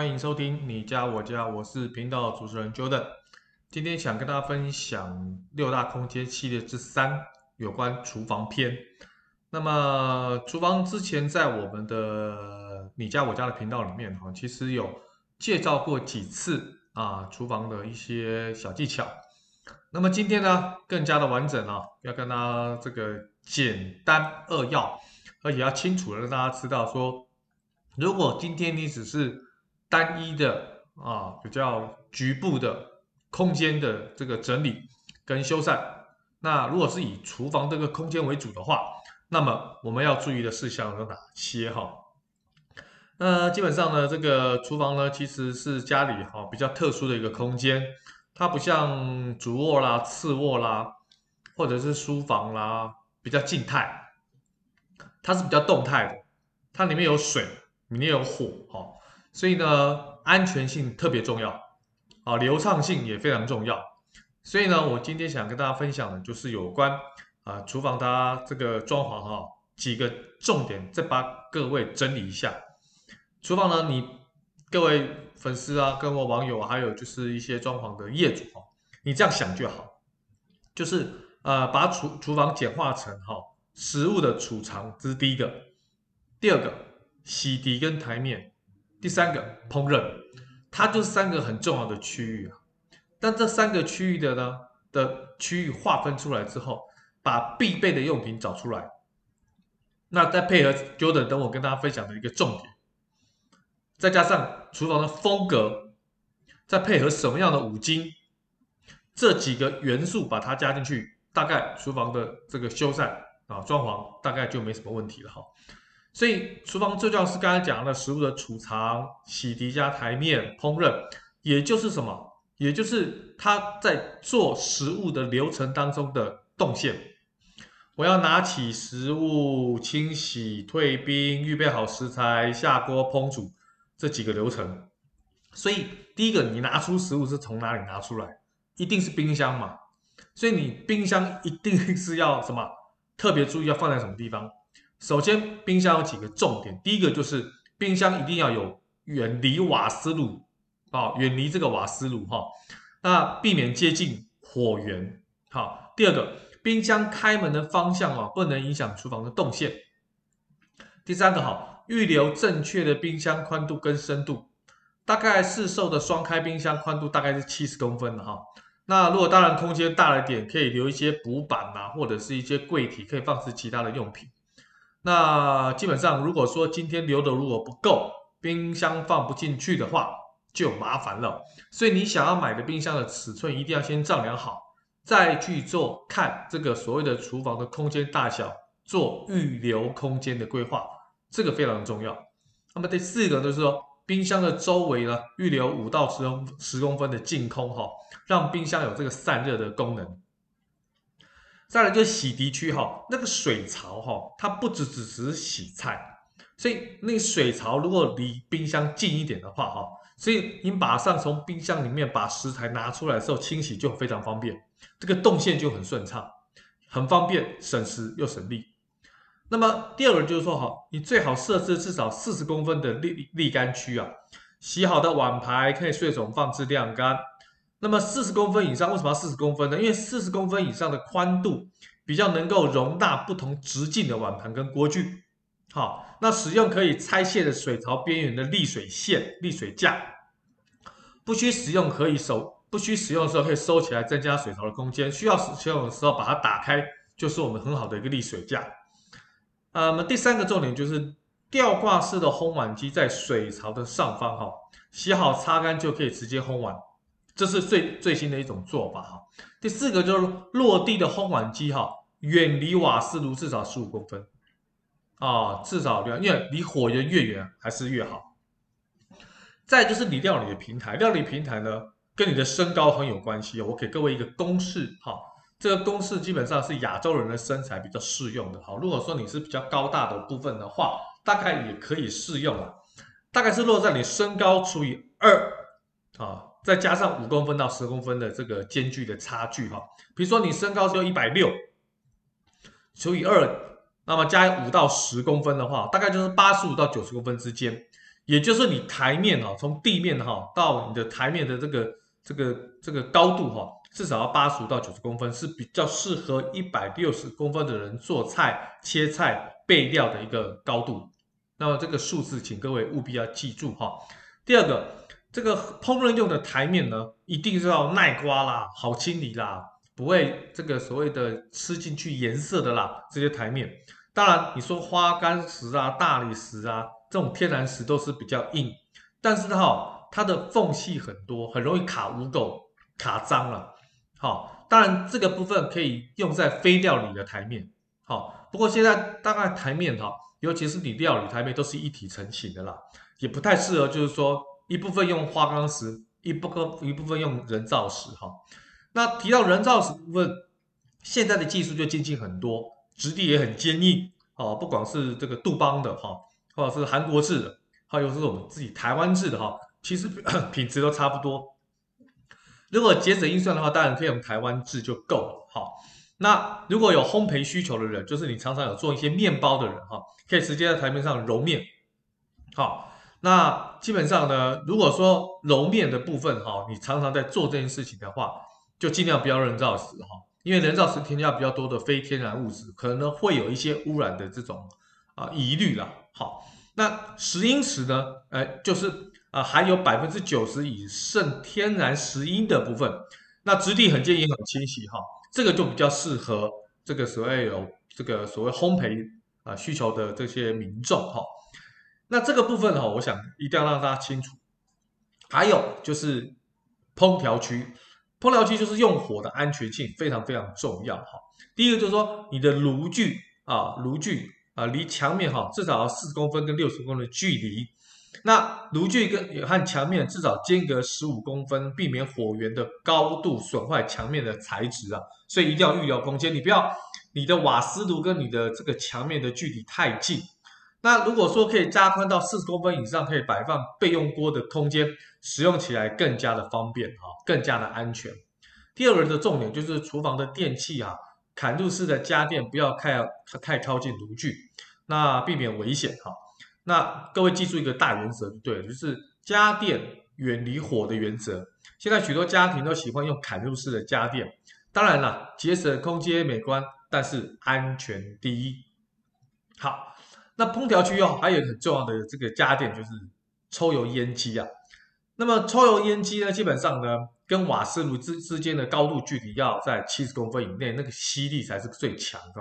欢迎收听你家我家，我是频道主持人 Jordan。今天想跟大家分享六大空间系列之三，有关厨房篇。那么厨房之前在我们的你家我家的频道里面哈，其实有介绍过几次啊，厨房的一些小技巧。那么今天呢，更加的完整啊，要跟大家这个简单扼要，而且要清楚的让大家知道说，如果今天你只是单一的啊，比较局部的空间的这个整理跟修缮，那如果是以厨房这个空间为主的话，那么我们要注意的事项有哪些哈？那基本上呢，这个厨房呢，其实是家里哈比较特殊的一个空间，它不像主卧啦、次卧啦，或者是书房啦，比较静态，它是比较动态的，它里面有水，里面有火哈。所以呢，安全性特别重要，啊，流畅性也非常重要。所以呢，我今天想跟大家分享的，就是有关啊厨房它这个装潢哈几个重点，再把各位整理一下。厨房呢，你各位粉丝啊，跟我网友，还有就是一些装潢的业主哈，你这样想就好，就是呃把厨厨房简化成哈食物的储藏，这是第一个。第二个，洗涤跟台面。第三个烹饪，它就是三个很重要的区域啊。但这三个区域的呢的区域划分出来之后，把必备的用品找出来，那再配合 Jordan 等我跟大家分享的一个重点，再加上厨房的风格，再配合什么样的五金，这几个元素把它加进去，大概厨房的这个修缮啊装潢大概就没什么问题了哈。所以，厨房最重要是刚才讲的食物的储藏、洗涤加台面、烹饪，也就是什么？也就是它在做食物的流程当中的动线。我要拿起食物，清洗、退冰、预备好食材、下锅烹煮这几个流程。所以，第一个，你拿出食物是从哪里拿出来？一定是冰箱嘛。所以，你冰箱一定是要什么？特别注意要放在什么地方？首先，冰箱有几个重点。第一个就是冰箱一定要有远离瓦斯炉啊，远离这个瓦斯炉哈，那避免接近火源。好，第二个，冰箱开门的方向啊，不能影响厨房的动线。第三个，哈，预留正确的冰箱宽度跟深度，大概市售的双开冰箱宽度大概是七十公分的哈。那如果当然空间大了点，可以留一些补板啊，或者是一些柜体，可以放置其他的用品。那基本上，如果说今天留的如果不够，冰箱放不进去的话，就麻烦了。所以你想要买的冰箱的尺寸一定要先丈量好，再去做看这个所谓的厨房的空间大小，做预留空间的规划，这个非常重要。那么第四个就是说，冰箱的周围呢，预留五到十公十公分的净空哈，让冰箱有这个散热的功能。再来就是洗涤区哈，那个水槽哈，它不只只是洗菜，所以那个水槽如果离冰箱近一点的话哈，所以你马上从冰箱里面把食材拿出来的时候清洗就非常方便，这个动线就很顺畅，很方便，省时又省力。那么第二个就是说哈，你最好设置至少四十公分的沥沥干区啊，洗好的碗盘可以顺手放置晾干。那么四十公分以上，为什么要四十公分呢？因为四十公分以上的宽度比较能够容纳不同直径的碗盘跟锅具。好，那使用可以拆卸的水槽边缘的沥水线、沥水架，不需使用可以收，不需使用的时候可以收起来，增加水槽的空间。需要使用的时候把它打开，就是我们很好的一个沥水架。那么第三个重点就是吊挂式的烘碗机在水槽的上方，哈，洗好擦干就可以直接烘碗。这是最最新的一种做法哈。第四个就是落地的烘碗机哈，远离瓦斯炉至少十五公分啊，至少，因为离火源越远还是越好。再就是你料理的平台，料理平台呢跟你的身高很有关系。我给各位一个公式哈，这个公式基本上是亚洲人的身材比较适用的哈。如果说你是比较高大的部分的话，大概也可以适用了，大概是落在你身高除以二啊。再加上五公分到十公分的这个间距的差距哈，比如说你身高只有一百六，除以二，那么加五到十公分的话，大概就是八十五到九十公分之间。也就是你台面哈，从地面哈到你的台面的这个这个这个高度哈，至少要八十五到九十公分，是比较适合一百六十公分的人做菜、切菜、备料的一个高度。那么这个数字，请各位务必要记住哈。第二个，这个烹饪用的台面呢，一定是要耐刮啦、好清理啦，不会这个所谓的吃进去颜色的啦，这些台面。当然，你说花岗石啊、大理石啊这种天然石都是比较硬，但是哈，它的缝隙很多，很容易卡污垢、卡脏了。好，当然这个部分可以用在非料理的台面。好，不过现在大概台面哈。尤其是你料理台面都是一体成型的啦，也不太适合，就是说一部分用花岗石，一部分一部分用人造石哈。那提到人造石部分，现在的技术就精进很多，质地也很坚硬啊。不管是这个杜邦的哈，或者是韩国制的，还有是我们自己台湾制的哈，其实 品质都差不多。如果节省预算的话，当然可以用台湾制就够了哈。那如果有烘焙需求的人，就是你常常有做一些面包的人哈，可以直接在台面上揉面。好，那基本上呢，如果说揉面的部分哈，你常常在做这件事情的话，就尽量不要人造石哈，因为人造石添加比较多的非天然物质，可能会有一些污染的这种啊疑虑啦。好，那石英石呢，呃，就是啊含有百分之九十以上天然石英的部分，那质地很坚硬、很清晰哈。这个就比较适合这个所谓有这个所谓烘焙啊需求的这些民众哈。那这个部分哈，我想一定要让大家清楚。还有就是烹调区，烹调区就是用火的安全性非常非常重要哈。第一个就是说你的炉具啊，炉具啊离墙面哈至少要四十公分跟六十公分的距离。那炉具跟和墙面至少间隔十五公分，避免火源的高度损坏墙面的材质啊。所以一定要预留空间，你不要你的瓦斯炉跟你的这个墙面的距离太近。那如果说可以加宽到四十公分以上，可以摆放备用锅的空间，使用起来更加的方便哈，更加的安全。第二个的重点就是厨房的电器啊，嵌入式的家电不要太太靠近炉具，那避免危险哈。那各位记住一个大原则就对，就是家电远离火的原则。现在许多家庭都喜欢用嵌入式的家电。当然了，节省空间美观，但是安全第一。好，那烹调区哦，还有很重要的这个家电就是抽油烟机啊。那么抽油烟机呢，基本上呢，跟瓦斯炉之之间的高度距离要在七十公分以内，那个吸力才是最强的。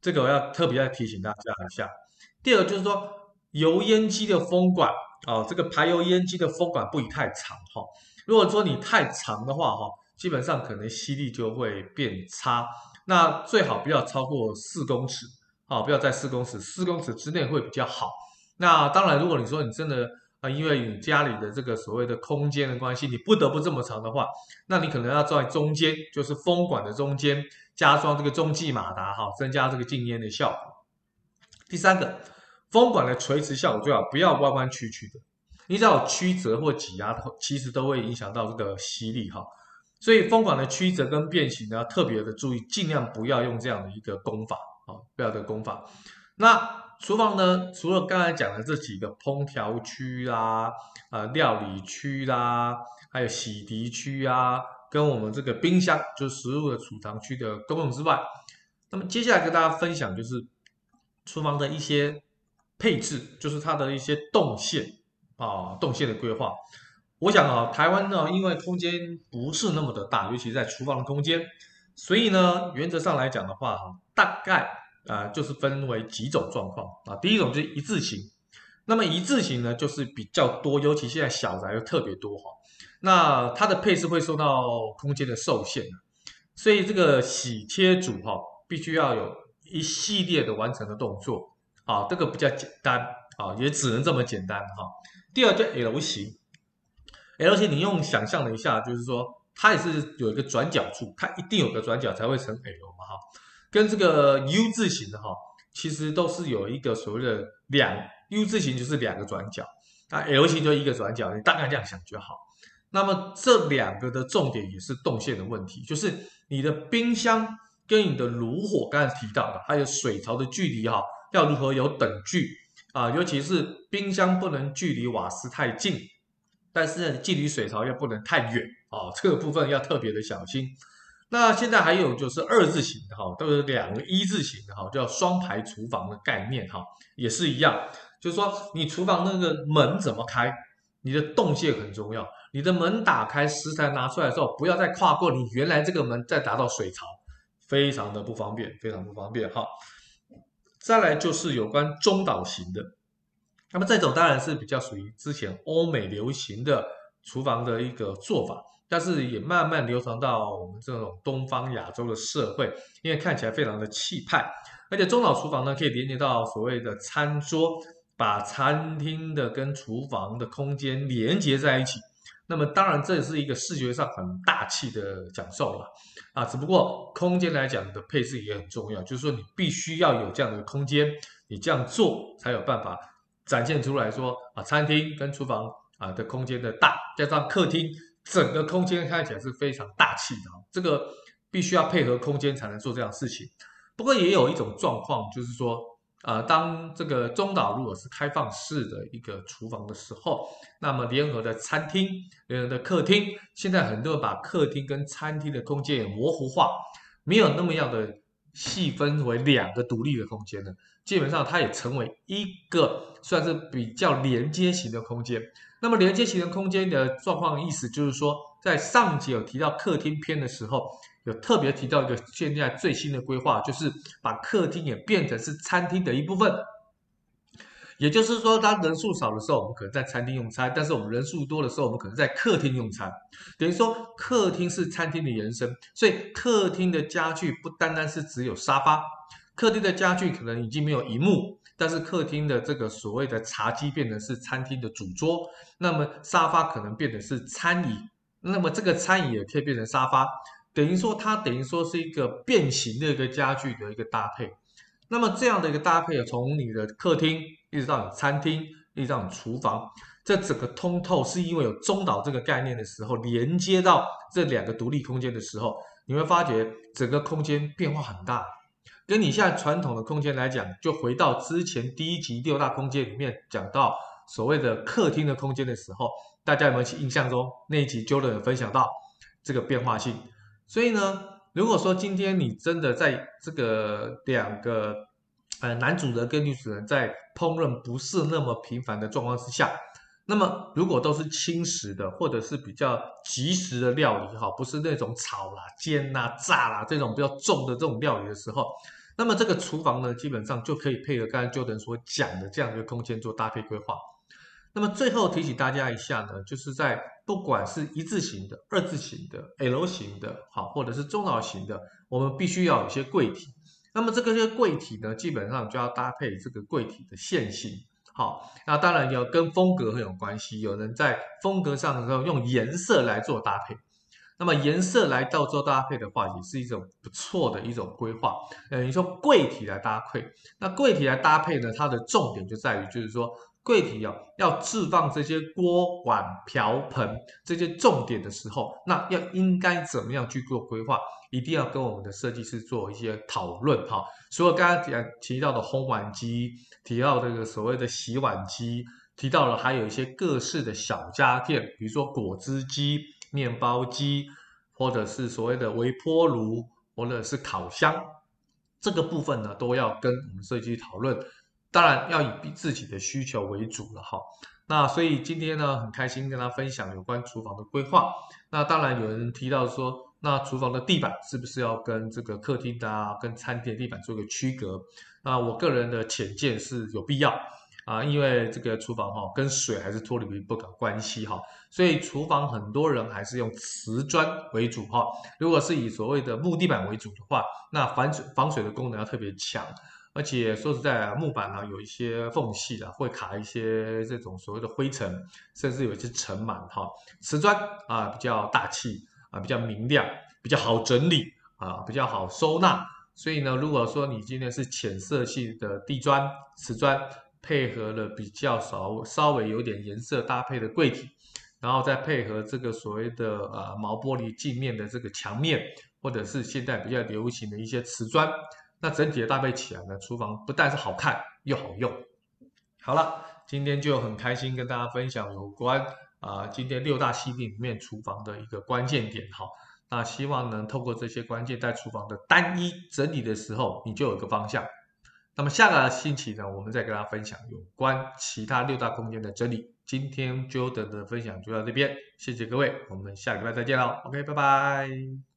这个我要特别要提醒大家一下。第二个就是说，油烟机的风管啊，这个排油烟机的风管不宜太长哈。如果说你太长的话哈。基本上可能吸力就会变差，那最好不要超过四公尺，啊，不要在四公尺，四公尺之内会比较好。那当然，如果你说你真的啊，因为你家里的这个所谓的空间的关系，你不得不这么长的话，那你可能要在中间，就是风管的中间加装这个中继马达，哈，增加这个静烟的效果。第三个，风管的垂直效果最好不要弯弯曲曲的，你只要有曲折或挤压，其实都会影响到这个吸力，哈。所以风管的曲折跟变形呢，特别的注意，尽量不要用这样的一个工法啊，不要的工法。那厨房呢，除了刚才讲的这几个烹调区啦、啊料理区啦，还有洗涤区啊，跟我们这个冰箱，就是食物的储藏区的功能之外，那么接下来跟大家分享就是厨房的一些配置，就是它的一些动线啊，动线的规划。我想啊，台湾呢，因为空间不是那么的大，尤其在厨房的空间，所以呢，原则上来讲的话，大概啊、呃，就是分为几种状况啊。第一种就是一字型，那么一字型呢，就是比较多，尤其现在小宅又特别多哈。那它的配置会受到空间的受限，所以这个洗切组哈，必须要有一系列的完成的动作啊，这个比较简单啊，也只能这么简单哈。第二叫 L 型。L 型，你用想象了一下，就是说它也是有一个转角处，它一定有个转角才会成 L 嘛哈。跟这个 U 字形的哈，其实都是有一个所谓的两 U 字形就是两个转角，那 L 型就一个转角，你大概这样想就好。那么这两个的重点也是动线的问题，就是你的冰箱跟你的炉火刚才提到的，还有水槽的距离哈，要如何有等距，啊，尤其是冰箱不能距离瓦斯太近，但是，距离水槽又不能太远啊，这个部分要特别的小心。那现在还有就是二字型的哈，都是两个一字型的哈，叫双排厨房的概念哈，也是一样，就是说你厨房那个门怎么开，你的动线很重要。你的门打开，食材拿出来的时候，不要再跨过你原来这个门，再达到水槽，非常的不方便，非常不方便哈。再来就是有关中岛型的，那么这种当然是比较属于之前欧美流行的厨房的一个做法。但是也慢慢流传到我们这种东方亚洲的社会，因为看起来非常的气派，而且中岛厨房呢可以连接到所谓的餐桌，把餐厅的跟厨房的空间连接在一起。那么当然这也是一个视觉上很大气的享受了啊，只不过空间来讲的配置也很重要，就是说你必须要有这样的空间，你这样做才有办法展现出来说啊，餐厅跟厨房啊的空间的大，加上客厅。整个空间看起来是非常大气的，这个必须要配合空间才能做这样的事情。不过也有一种状况，就是说，呃，当这个中岛如果是开放式的一个厨房的时候，那么联合的餐厅、联合的客厅，现在很多人把客厅跟餐厅的空间也模糊化，没有那么样的细分为两个独立的空间了。基本上它也成为一个算是比较连接型的空间。那么连接型的空间的状况意思就是说，在上集有提到客厅篇的时候，有特别提到一个现在最新的规划，就是把客厅也变成是餐厅的一部分。也就是说，当人数少的时候，我们可能在餐厅用餐；但是我们人数多的时候，我们可能在客厅用餐。等于说，客厅是餐厅的延伸，所以客厅的家具不单单是只有沙发，客厅的家具可能已经没有萤幕。但是客厅的这个所谓的茶几变成是餐厅的主桌，那么沙发可能变成是餐椅，那么这个餐椅也可以变成沙发，等于说它等于说是一个变形的一个家具的一个搭配。那么这样的一个搭配，从你的客厅一直到你餐厅，一直到你厨房，这整个通透是因为有中岛这个概念的时候，连接到这两个独立空间的时候，你会发觉整个空间变化很大。跟你现在传统的空间来讲，就回到之前第一集六大空间里面讲到所谓的客厅的空间的时候，大家有没有印象中那一集 Jordan 有分享到这个变化性？所以呢，如果说今天你真的在这个两个呃男主人跟女主人在烹饪不是那么频繁的状况之下，那么如果都是轻食的或者是比较即食的料理哈，不是那种炒啦、煎啦、炸啦这种比较重的这种料理的时候。那么这个厨房呢，基本上就可以配合刚才 Jordan 所讲的这样一个空间做搭配规划。那么最后提醒大家一下呢，就是在不管是一字型的、二字型的、L 型的，好，或者是中岛型的，我们必须要有一些柜体。那么这个些柜体呢，基本上就要搭配这个柜体的线型，好，那当然要跟风格很有关系。有人在风格上的时候用颜色来做搭配。那么颜色来到做搭配的话，也是一种不错的一种规划。呃，你说柜体来搭配，那柜体来搭配呢，它的重点就在于，就是说柜体要要置放这些锅碗瓢盆这些重点的时候，那要应该怎么样去做规划？一定要跟我们的设计师做一些讨论哈。除了刚刚提提到的烘碗机，提到这个所谓的洗碗机，提到了还有一些各式的小家电，比如说果汁机。面包机，或者是所谓的微波炉，或者是烤箱，这个部分呢，都要跟我们设计师讨论。当然要以自己的需求为主了哈。那所以今天呢，很开心跟大家分享有关厨房的规划。那当然有人提到说，那厨房的地板是不是要跟这个客厅的啊，跟餐厅的地板做一个区隔？那我个人的浅见是有必要。啊，因为这个厨房哈，跟水还是脱离不了关系哈，所以厨房很多人还是用瓷砖为主哈。如果是以所谓的木地板为主的话，那防水防水的功能要特别强，而且说实在啊，木板呢有一些缝隙啊，会卡一些这种所谓的灰尘，甚至有一些尘螨哈。瓷砖啊比较大气啊，比较明亮，比较好整理啊，比较好收纳。所以呢，如果说你今天是浅色系的地砖、瓷砖。配合了比较少稍微有点颜色搭配的柜体，然后再配合这个所谓的呃毛玻璃镜面的这个墙面，或者是现在比较流行的一些瓷砖，那整体的搭配起来呢，厨房不但是好看又好用。好了，今天就很开心跟大家分享有关啊、今天六大系列里面厨房的一个关键点哈。那希望能透过这些关键，在厨房的单一整理的时候，你就有个方向。那么下个星期呢，我们再跟大家分享有关其他六大空间的整理。今天 Jordan 的分享就到这边，谢谢各位，我们下礼拜再见喽。OK，拜拜。